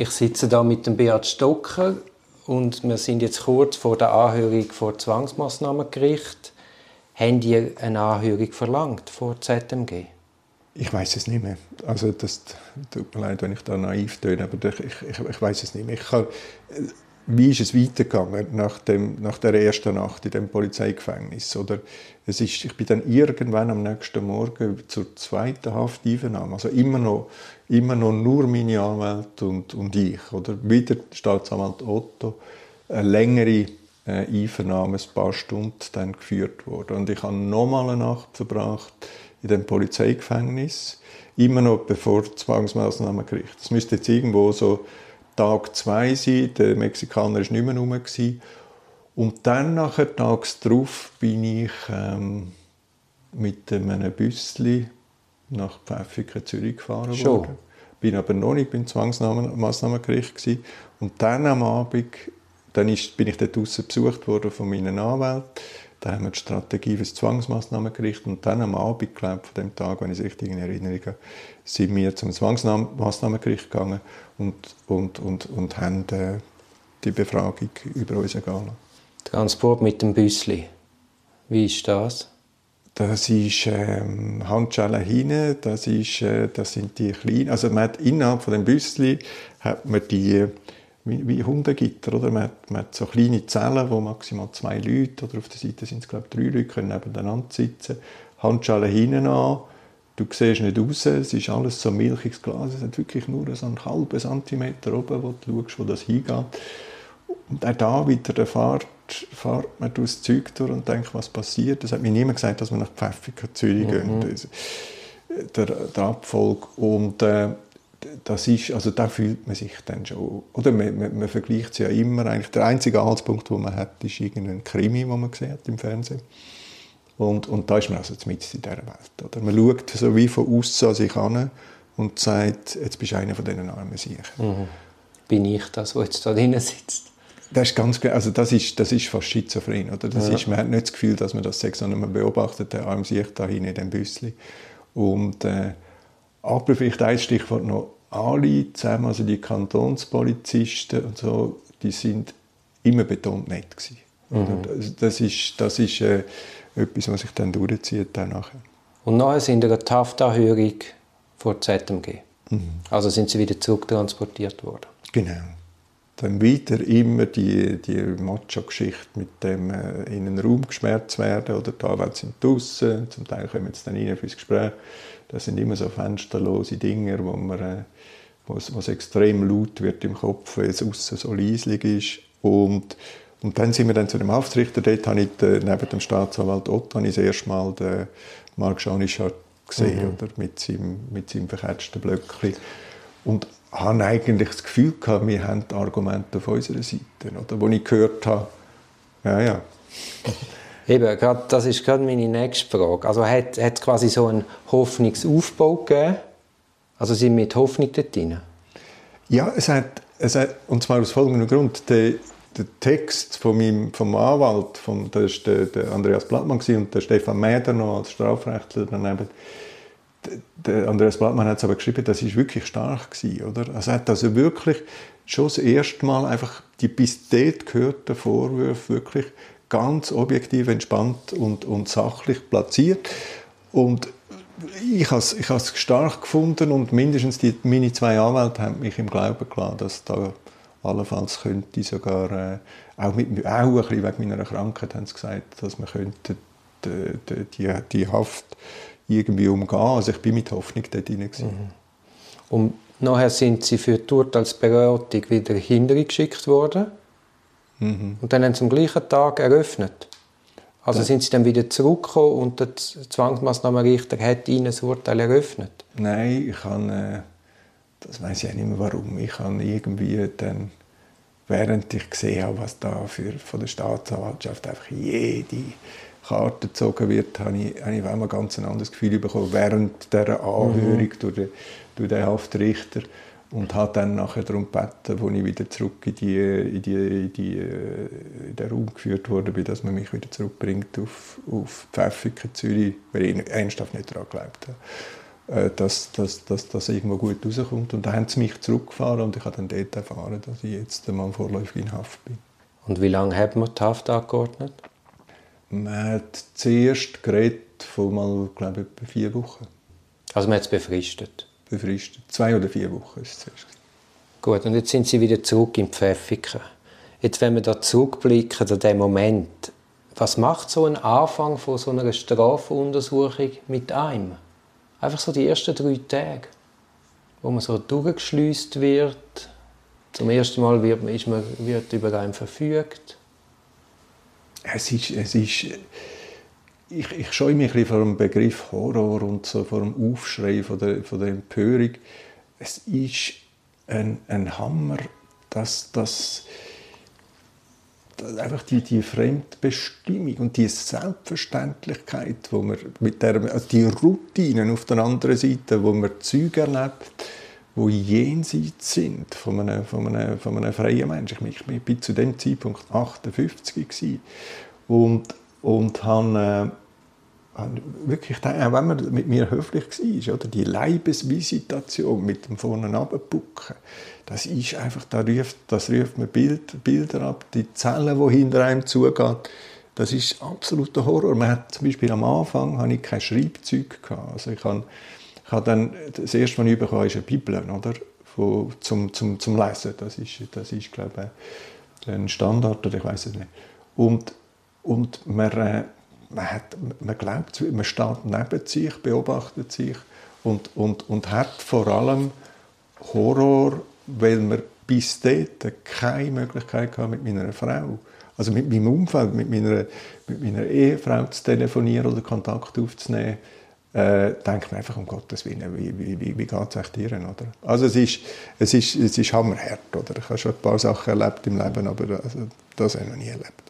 Ich sitze da mit dem Beat Stocker und wir sind jetzt kurz vor der Anhörung vor Zwangsmaßnahmengericht. Haben die eine Anhörung verlangt vor ZMG? Ich weiß es nicht mehr. Also das tut mir leid, wenn ich da naiv töne, aber ich, ich, ich weiß es nicht mehr. Ich kann, wie ist es weitergegangen nach, dem, nach der ersten Nacht in dem Polizeigefängnis? Oder es ist, ich bin dann irgendwann am nächsten Morgen zur zweiten Hafteinvernahme, also immer noch, immer noch nur meine Anwälte und, und ich. Oder wieder Staatsanwalt Otto, eine längere äh, Einvernahme, ein paar Stunden dann geführt worden. Und ich habe nochmal eine Nacht verbracht in dem Polizeigefängnis, immer noch bevor Zwangsmaßnahmengericht. Das müsste jetzt irgendwo so Tag zwei sein, der Mexikaner war nicht mehr rum. Und dann, nachher, tags darauf, bin ich ähm, mit einem Büssli nach Pfäffiken, Zürich gefahren Schon. worden. Bin aber noch nicht beim Zwangsmaßnahmengericht gewesen. Und dann am Abend, dann ist, bin ich dort draussen besucht worden von meinen Anwälten. Da haben wir die Strategie für das Zwangsmaßnahmengericht und dann am Abend, glaube von dem Tag, wenn ich es richtig in Erinnerung habe, sind wir zum Zwangsmaßnahmengericht gegangen und, und, und, und haben äh, die Befragung über uns ergehen Transport mit dem Büssli. Wie ist das? Das ist ähm, Handschellen hinten, das, ist, äh, das sind die kleinen, also man hat innerhalb von dem Büssli hat man die wie, wie Hundegitter, oder? Man hat, man hat so kleine Zellen, wo maximal zwei Leute, oder auf der Seite sind es glaube ich drei Leute, können nebeneinander sitzen, Handschellen hinten an, du siehst nicht raus, es ist alles so milchiges Glas, es hat wirklich nur so einen halben Zentimeter oben, wo du schaust, wo das hingeht. Und auch da wieder der Fahrt, fährt man durchs Zeug durch und denkt, was passiert. Das hat mir niemand gesagt, dass wir nach Pfäffiken, Zürich mhm. gehen. Der, der Abfolg. Und äh, das ist, also da fühlt man sich dann schon, oder man, man, man vergleicht es ja immer, eigentlich der einzige Anhaltspunkt, den man hat, ist irgendein Krimi, den man gesehen hat im Fernsehen. Und, und da ist man also mit in dieser Welt. Oder? Man schaut so wie von außen an sich an und sagt, jetzt bist du einer von diesen armen Siechen. Mhm. Bin ich das, der jetzt da drin sitzt? Das ist ganz also das ist, das ist fast schizophren. Oder? Das ja. ist, man hat nicht das Gefühl, dass man das sagt, sondern man beobachtet den armen Sieg da hinten in dem Büssli. Und, äh, aber vielleicht ein Stichwort noch, alle zusammen, also die Kantonspolizisten und so, die sind immer betont nett gewesen. Mhm. Das, ist, das ist äh, etwas, was sich dann durchzieht dann nachher. Und nachher sind wir die Haftanhörung vor ZMG. Mhm. Also sind sie wieder zurücktransportiert worden. Genau. Dann wieder immer die, die Macho-Geschichte mit dem äh, in einen Raum geschmerzt werden oder da Anwälte sind draußen, zum Teil kommen sie dann rein fürs Gespräch. Das sind immer so fensterlose Dinge, wo man äh, was, was extrem laut wird im Kopf, weil es außen so leislich ist. Und, und dann sind wir dann zu dem Haftrichter. Dort habe ich den, neben dem Staatsanwalt Otto habe ich das erste Mal den Marc Schanischar gesehen, mhm. oder? Mit, seinem, mit seinem verketzten Blöckchen. Und habe eigentlich das Gefühl gehabt, wir haben Argumente auf unserer Seite. Oder? Wo ich gehört habe, ja, ja. Eben, grad, das ist gerade meine nächste Frage. Also hat es quasi so einen Hoffnungsaufbau gegeben? Also sind wir mit Hoffnung dort drin? Ja, es hat, es hat, und zwar aus folgendem Grund. Der, der Text von meinem, vom Anwalt, von, das war der, der Andreas Blattmann und der Stefan Mäder noch als Strafrechtler daneben, der Andreas Blattmann hat es aber geschrieben, das ist wirklich stark gewesen, oder? Also er hat also wirklich schon das erste Mal einfach die bis dort gehörten Vorwürfe wirklich ganz objektiv, entspannt und, und sachlich platziert. Und ich habe es ich stark gefunden und mindestens die, meine zwei Anwälte haben mich im Glauben gelassen, dass da allenfalls könnte sogar, äh, auch, mit, auch ein bisschen wegen meiner Krankheit haben sie gesagt, dass man könnte die, die, die, die Haft irgendwie umgehen. Also ich bin mit Hoffnung dort drin. Mhm. Und nachher sind sie für die Urteilsberatung wieder hintergeschickt worden. Mhm. Und dann haben sie am gleichen Tag eröffnet. Also sind sie dann wieder zurückgekommen und der Zwangsmaßnahmenrichter hat ihnen das Urteil eröffnet? Nein, ich habe, äh, das weiß ich auch nicht mehr warum, ich habe irgendwie dann, während ich gesehen habe, was da für, von der Staatsanwaltschaft einfach jede Karte gezogen wird, habe ich, habe ich auch mal ganz ein anderes Gefühl bekommen, während dieser Anhörung mhm. durch, den, durch den Haftrichter und habe dann nachher darum gebeten, als ich wieder zurück in, die, in, die, in, die, in den Raum geführt wurde, dass man mich wieder zurückbringt auf, auf Pfäffiken, Zürich, weil ich ernsthaft nicht daran geglaubt habe. äh, dass, dass, dass das irgendwo gut rauskommt. Und dann haben sie mich zurückgefahren und ich habe dann dort erfahren, dass ich jetzt einmal vorläufig in Haft bin. Und wie lange hat man die Haft angeordnet? Man hat zuerst geredet von mal, glaube ich, vier Wochen. Also man hat es befristet? Befristet. Zwei oder vier Wochen ist es zuerst. Gut, und jetzt sind Sie wieder zurück in Pfäffiken. Jetzt, wenn wir da zurückblicken, an den Moment, was macht so ein Anfang von so einer Strafuntersuchung mit einem? Einfach so die ersten drei Tage, wo man so durchgeschleust wird. Zum ersten Mal wird, ist man, wird über einen verfügt. Es ist, es ist ich, ich scheue mich ein vor dem Begriff Horror und so vor dem Aufschrei von der, von der Empörung. Es ist ein, ein Hammer, dass das einfach die, die Fremdbestimmung und die Selbstverständlichkeit, wo man mit der, also die Routinen auf der anderen Seite, wo man Züge erlebt, wo jenseits sind von einem, von einem, von einem freien Menschen. Ich, ich bin zu dem Zeitpunkt 58 gewesen und, und habe, äh, wirklich, auch wenn man mit mir höflich war, oder die Leibesvisitation mit dem vorne abpucken, das ist einfach, da ruft, das ruft mir Bild, Bilder ab, die Zellen, die hinter einem zugehen, das ist absoluter Horror. Man hat zum Beispiel am Anfang hatte ich kein Schreibzeug gehabt. Also ich habe, ich habe dann das erste, was ich bekommen ist eine Bibel, oder? Von, zum, zum, zum Lesen. Das ist, das ist glaube ich, ein Standard oder ich weiß es nicht. Und, und man, äh, man, hat, man glaubt, man steht neben sich, beobachtet sich und, und, und hat vor allem Horror weil wir bis dort keine Möglichkeit hatten, mit meiner Frau, also mit meinem Umfeld, mit meiner, mit meiner Ehefrau zu telefonieren oder Kontakt aufzunehmen, äh, denkt man einfach um Gottes Willen, wie, wie, wie, wie geht es euch dir? Oder? Also es ist, es, ist, es ist hammerhart. Oder? Ich habe schon ein paar Sachen erlebt im Leben, aber das, das habe ich noch nie erlebt.